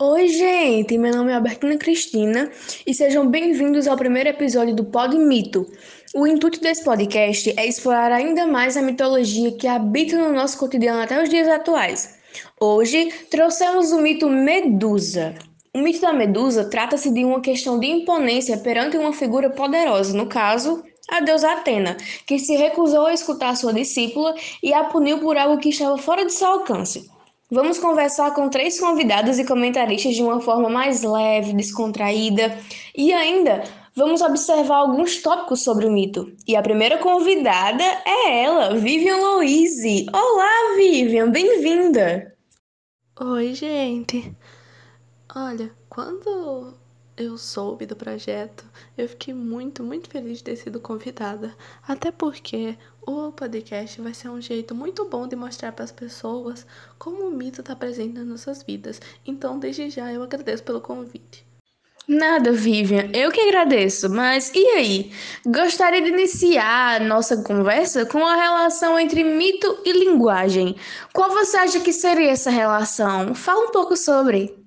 Oi, gente! Meu nome é Albertina Cristina e sejam bem-vindos ao primeiro episódio do Pod Mito. O intuito desse podcast é explorar ainda mais a mitologia que habita no nosso cotidiano até os dias atuais. Hoje trouxemos o mito Medusa. O mito da Medusa trata-se de uma questão de imponência perante uma figura poderosa, no caso, a deusa Atena, que se recusou a escutar sua discípula e a puniu por algo que estava fora de seu alcance. Vamos conversar com três convidados e comentaristas de uma forma mais leve, descontraída e ainda vamos observar alguns tópicos sobre o mito. E a primeira convidada é ela, Vivian Louise. Olá, Vivian, bem-vinda! Oi, gente! Olha, quando eu soube do projeto, eu fiquei muito, muito feliz de ter sido convidada. Até porque o podcast vai ser um jeito muito bom de mostrar para as pessoas como o mito está presente nas nossas vidas. Então, desde já, eu agradeço pelo convite. Nada, Vivian, eu que agradeço, mas e aí? Gostaria de iniciar nossa conversa com a relação entre mito e linguagem. Qual você acha que seria essa relação? Fala um pouco sobre.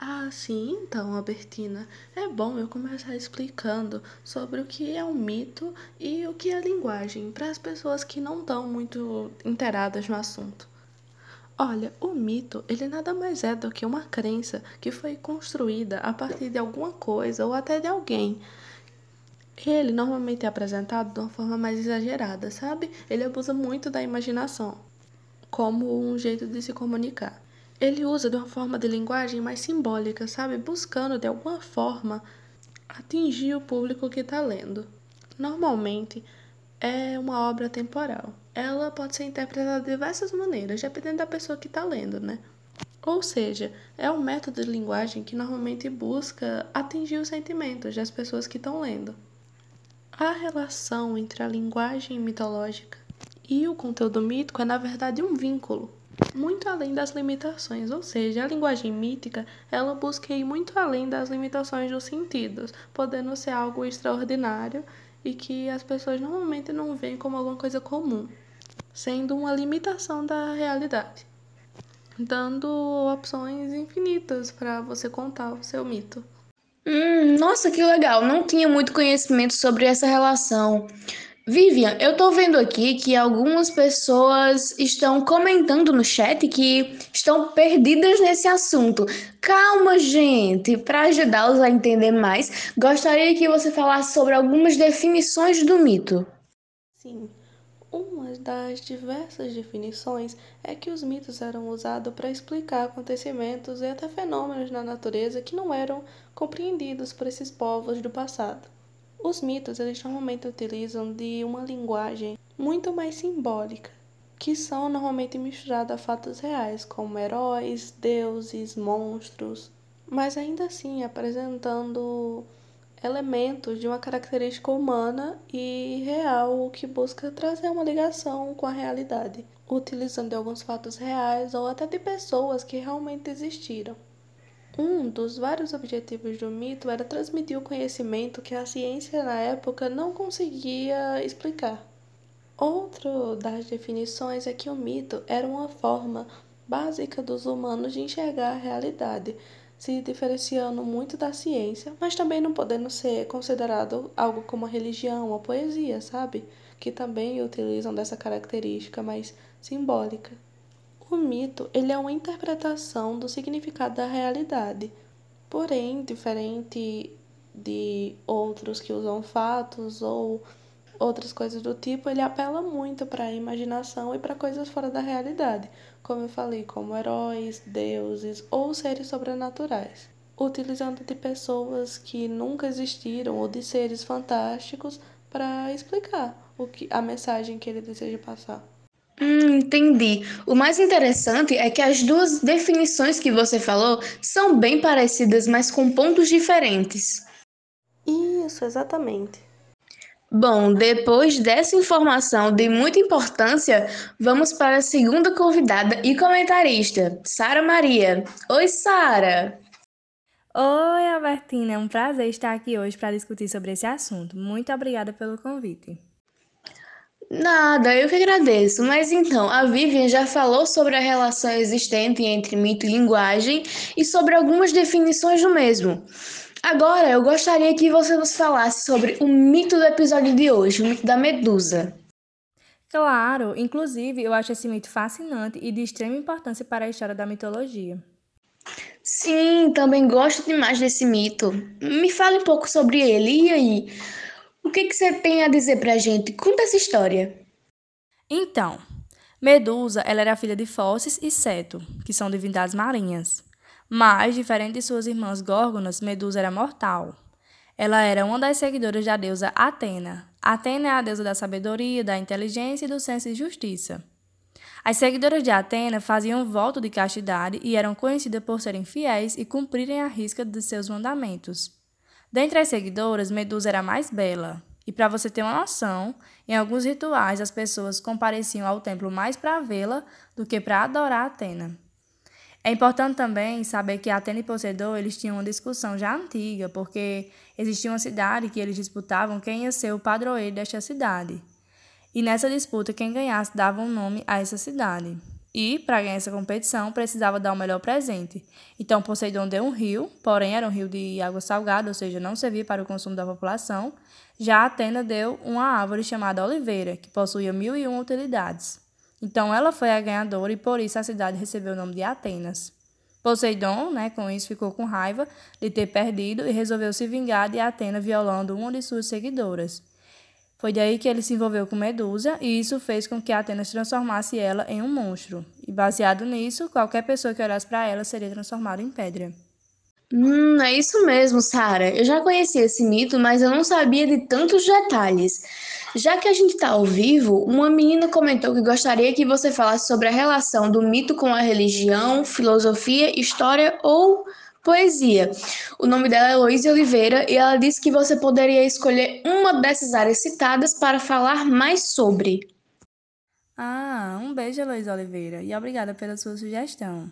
Ah, sim, então, Albertina, é bom eu começar explicando sobre o que é um mito e o que é linguagem, para as pessoas que não estão muito inteiradas no assunto. Olha, o mito, ele nada mais é do que uma crença que foi construída a partir de alguma coisa ou até de alguém. Ele normalmente é apresentado de uma forma mais exagerada, sabe? Ele abusa muito da imaginação como um jeito de se comunicar ele usa de uma forma de linguagem mais simbólica, sabe? Buscando de alguma forma atingir o público que está lendo. Normalmente é uma obra temporal. Ela pode ser interpretada de diversas maneiras, dependendo da pessoa que está lendo, né? Ou seja, é um método de linguagem que normalmente busca atingir os sentimentos das pessoas que estão lendo. A relação entre a linguagem mitológica e o conteúdo mítico é, na verdade, um vínculo muito além das limitações, ou seja, a linguagem mítica, ela busca ir muito além das limitações dos sentidos, podendo ser algo extraordinário e que as pessoas normalmente não veem como alguma coisa comum, sendo uma limitação da realidade, dando opções infinitas para você contar o seu mito. Hum, nossa, que legal! Não tinha muito conhecimento sobre essa relação. Vivian, eu tô vendo aqui que algumas pessoas estão comentando no chat que estão perdidas nesse assunto. Calma, gente, para ajudá-los a entender mais, gostaria que você falasse sobre algumas definições do mito. Sim. Uma das diversas definições é que os mitos eram usados para explicar acontecimentos e até fenômenos na natureza que não eram compreendidos por esses povos do passado. Os mitos eles normalmente utilizam de uma linguagem muito mais simbólica, que são normalmente misturados a fatos reais, como heróis, deuses, monstros, mas ainda assim apresentando elementos de uma característica humana e real que busca trazer uma ligação com a realidade, utilizando alguns fatos reais ou até de pessoas que realmente existiram. Um dos vários objetivos do mito era transmitir o conhecimento que a ciência na época não conseguia explicar. Outro das definições é que o mito era uma forma básica dos humanos de enxergar a realidade, se diferenciando muito da ciência, mas também não podendo ser considerado algo como a religião ou poesia, sabe? Que também utilizam dessa característica mais simbólica. O mito ele é uma interpretação do significado da realidade, porém, diferente de outros que usam fatos ou outras coisas do tipo, ele apela muito para a imaginação e para coisas fora da realidade, como eu falei, como heróis, deuses ou seres sobrenaturais, utilizando de pessoas que nunca existiram ou de seres fantásticos para explicar o que a mensagem que ele deseja passar. Hum, entendi. O mais interessante é que as duas definições que você falou são bem parecidas, mas com pontos diferentes. Isso, exatamente. Bom, depois dessa informação de muita importância, vamos para a segunda convidada e comentarista, Sara Maria. Oi, Sara! Oi, Albertina, é um prazer estar aqui hoje para discutir sobre esse assunto. Muito obrigada pelo convite. Nada, eu que agradeço. Mas então, a Vivian já falou sobre a relação existente entre mito e linguagem e sobre algumas definições do mesmo. Agora, eu gostaria que você nos falasse sobre o mito do episódio de hoje, o mito da Medusa. Claro, inclusive eu acho esse mito fascinante e de extrema importância para a história da mitologia. Sim, também gosto demais desse mito. Me fale um pouco sobre ele. E aí? O que, que você tem a dizer pra gente? Conta essa história. Então, Medusa ela era filha de Fóssis e Seto, que são divindades marinhas. Mas, diferente de suas irmãs Górgonas, Medusa era mortal. Ela era uma das seguidoras da deusa Atena. Atena é a deusa da sabedoria, da inteligência e do senso de justiça. As seguidoras de Atena faziam voto de castidade e eram conhecidas por serem fiéis e cumprirem a risca de seus mandamentos. Dentre as seguidoras, Medusa era mais bela. E para você ter uma noção, em alguns rituais as pessoas compareciam ao templo mais para vê-la do que para adorar Atena. É importante também saber que Atena e Poseidon eles tinham uma discussão já antiga, porque existia uma cidade que eles disputavam quem ia ser o padroeiro desta cidade. E nessa disputa, quem ganhasse dava um nome a essa cidade. E, para ganhar essa competição, precisava dar o melhor presente. Então, Poseidon deu um rio, porém era um rio de água salgada, ou seja, não servia para o consumo da população. Já Atena deu uma árvore chamada oliveira, que possuía mil e uma utilidades. Então, ela foi a ganhadora e por isso a cidade recebeu o nome de Atenas. Poseidon, né, com isso, ficou com raiva de ter perdido e resolveu se vingar de Atena violando uma de suas seguidoras. Foi daí que ele se envolveu com Medusa e isso fez com que Atenas transformasse ela em um monstro. E baseado nisso, qualquer pessoa que olhasse para ela seria transformada em pedra. Hum, é isso mesmo, Sara. Eu já conhecia esse mito, mas eu não sabia de tantos detalhes. Já que a gente está ao vivo, uma menina comentou que gostaria que você falasse sobre a relação do mito com a religião, filosofia, história ou poesia. O nome dela é Luísa Oliveira e ela disse que você poderia escolher uma dessas áreas citadas para falar mais sobre. Ah, um beijo, Luísa Oliveira, e obrigada pela sua sugestão.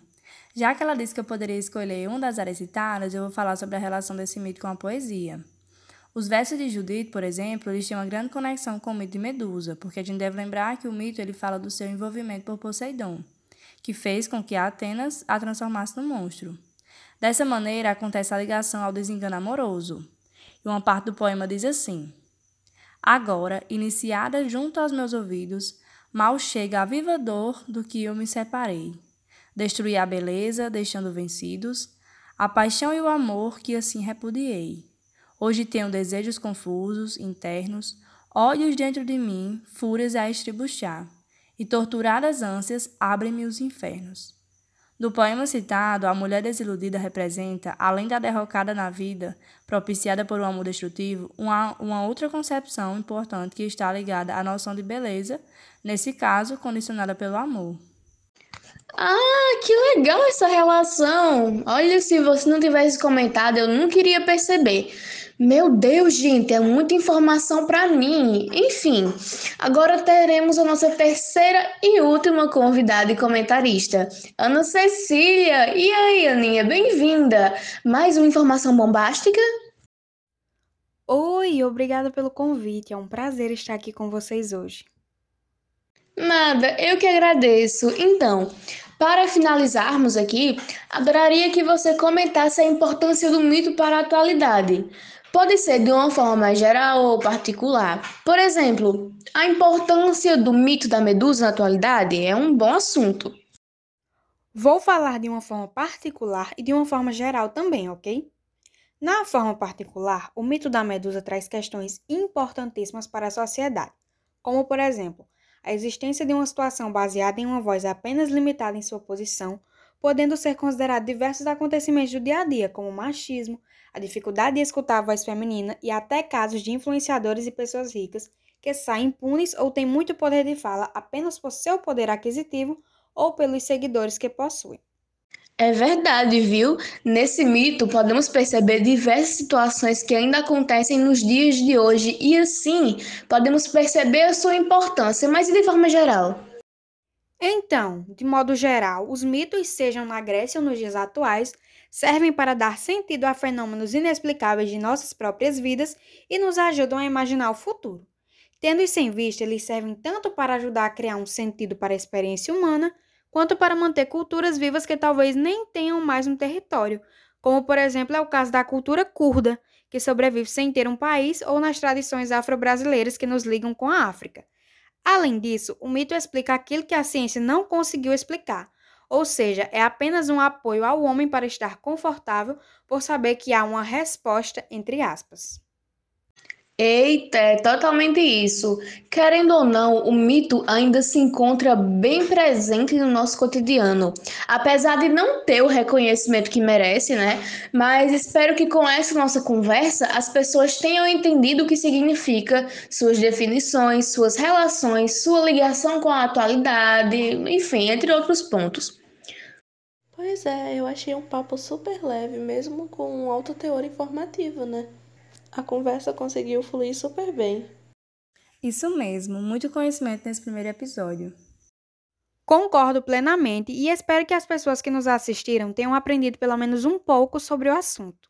Já que ela disse que eu poderia escolher uma das áreas citadas, eu vou falar sobre a relação desse mito com a poesia. Os versos de Judite, por exemplo, eles têm uma grande conexão com o mito de Medusa, porque a gente deve lembrar que o mito ele fala do seu envolvimento por Poseidon, que fez com que a Atenas a transformasse num monstro. Dessa maneira, acontece a ligação ao desengano amoroso. E uma parte do poema diz assim: Agora, iniciada junto aos meus ouvidos, mal chega a viva dor do que eu me separei. Destruí a beleza, deixando vencidos, a paixão e o amor que assim repudiei. Hoje tenho desejos confusos, internos, ódios dentro de mim, fúrias a estribuchar, e torturadas ânsias abrem-me os infernos. No poema citado, a mulher desiludida representa, além da derrocada na vida, propiciada por um amor destrutivo, uma, uma outra concepção importante que está ligada à noção de beleza, nesse caso, condicionada pelo amor. Ah, que legal essa relação! Olha, se você não tivesse comentado, eu não queria perceber. Meu Deus, gente, é muita informação para mim. Enfim, agora teremos a nossa terceira e última convidada e comentarista, Ana Cecília. E aí, Aninha, bem-vinda. Mais uma informação bombástica? Oi, obrigada pelo convite. É um prazer estar aqui com vocês hoje. Nada, eu que agradeço. Então, para finalizarmos aqui, adoraria que você comentasse a importância do mito para a atualidade. Pode ser de uma forma mais geral ou particular. Por exemplo, a importância do mito da medusa na atualidade é um bom assunto. Vou falar de uma forma particular e de uma forma geral também, ok? Na forma particular, o mito da medusa traz questões importantíssimas para a sociedade, como, por exemplo, a existência de uma situação baseada em uma voz apenas limitada em sua posição, podendo ser considerado diversos acontecimentos do dia a dia, como machismo, a dificuldade de escutar a voz feminina e até casos de influenciadores e pessoas ricas que saem impunes ou têm muito poder de fala apenas por seu poder aquisitivo ou pelos seguidores que possuem. É verdade, viu? Nesse mito podemos perceber diversas situações que ainda acontecem nos dias de hoje e assim podemos perceber a sua importância, mas de forma geral. Então, de modo geral, os mitos, sejam na Grécia ou nos dias atuais, servem para dar sentido a fenômenos inexplicáveis de nossas próprias vidas e nos ajudam a imaginar o futuro. Tendo isso em vista, eles servem tanto para ajudar a criar um sentido para a experiência humana, quanto para manter culturas vivas que talvez nem tenham mais um território, como por exemplo é o caso da cultura curda, que sobrevive sem ter um país, ou nas tradições afro-brasileiras que nos ligam com a África. Além disso, o mito explica aquilo que a ciência não conseguiu explicar, ou seja, é apenas um apoio ao homem para estar confortável por saber que há uma resposta, entre aspas. Eita, é totalmente isso. Querendo ou não, o mito ainda se encontra bem presente no nosso cotidiano. Apesar de não ter o reconhecimento que merece, né? Mas espero que com essa nossa conversa as pessoas tenham entendido o que significa, suas definições, suas relações, sua ligação com a atualidade, enfim, entre outros pontos. Pois é, eu achei um papo super leve, mesmo com um alto teor informativo, né? A conversa conseguiu fluir super bem. Isso mesmo, muito conhecimento nesse primeiro episódio. Concordo plenamente e espero que as pessoas que nos assistiram tenham aprendido pelo menos um pouco sobre o assunto.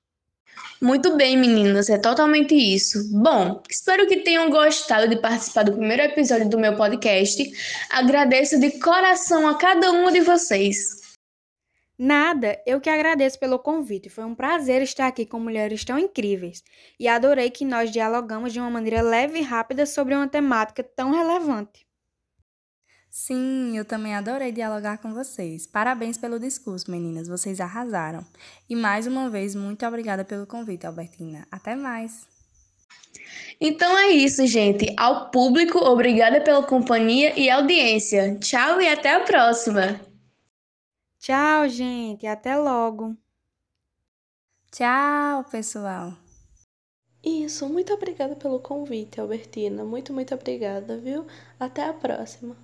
Muito bem, meninas, é totalmente isso. Bom, espero que tenham gostado de participar do primeiro episódio do meu podcast. Agradeço de coração a cada uma de vocês. Nada, eu que agradeço pelo convite. Foi um prazer estar aqui com mulheres tão incríveis e adorei que nós dialogamos de uma maneira leve e rápida sobre uma temática tão relevante. Sim, eu também adorei dialogar com vocês. Parabéns pelo discurso, meninas, vocês arrasaram. E mais uma vez, muito obrigada pelo convite, Albertina. Até mais! Então é isso, gente. Ao público, obrigada pela companhia e audiência. Tchau e até a próxima! Tchau, gente. Até logo. Tchau, pessoal. Isso, muito obrigada pelo convite, Albertina. Muito, muito obrigada, viu? Até a próxima.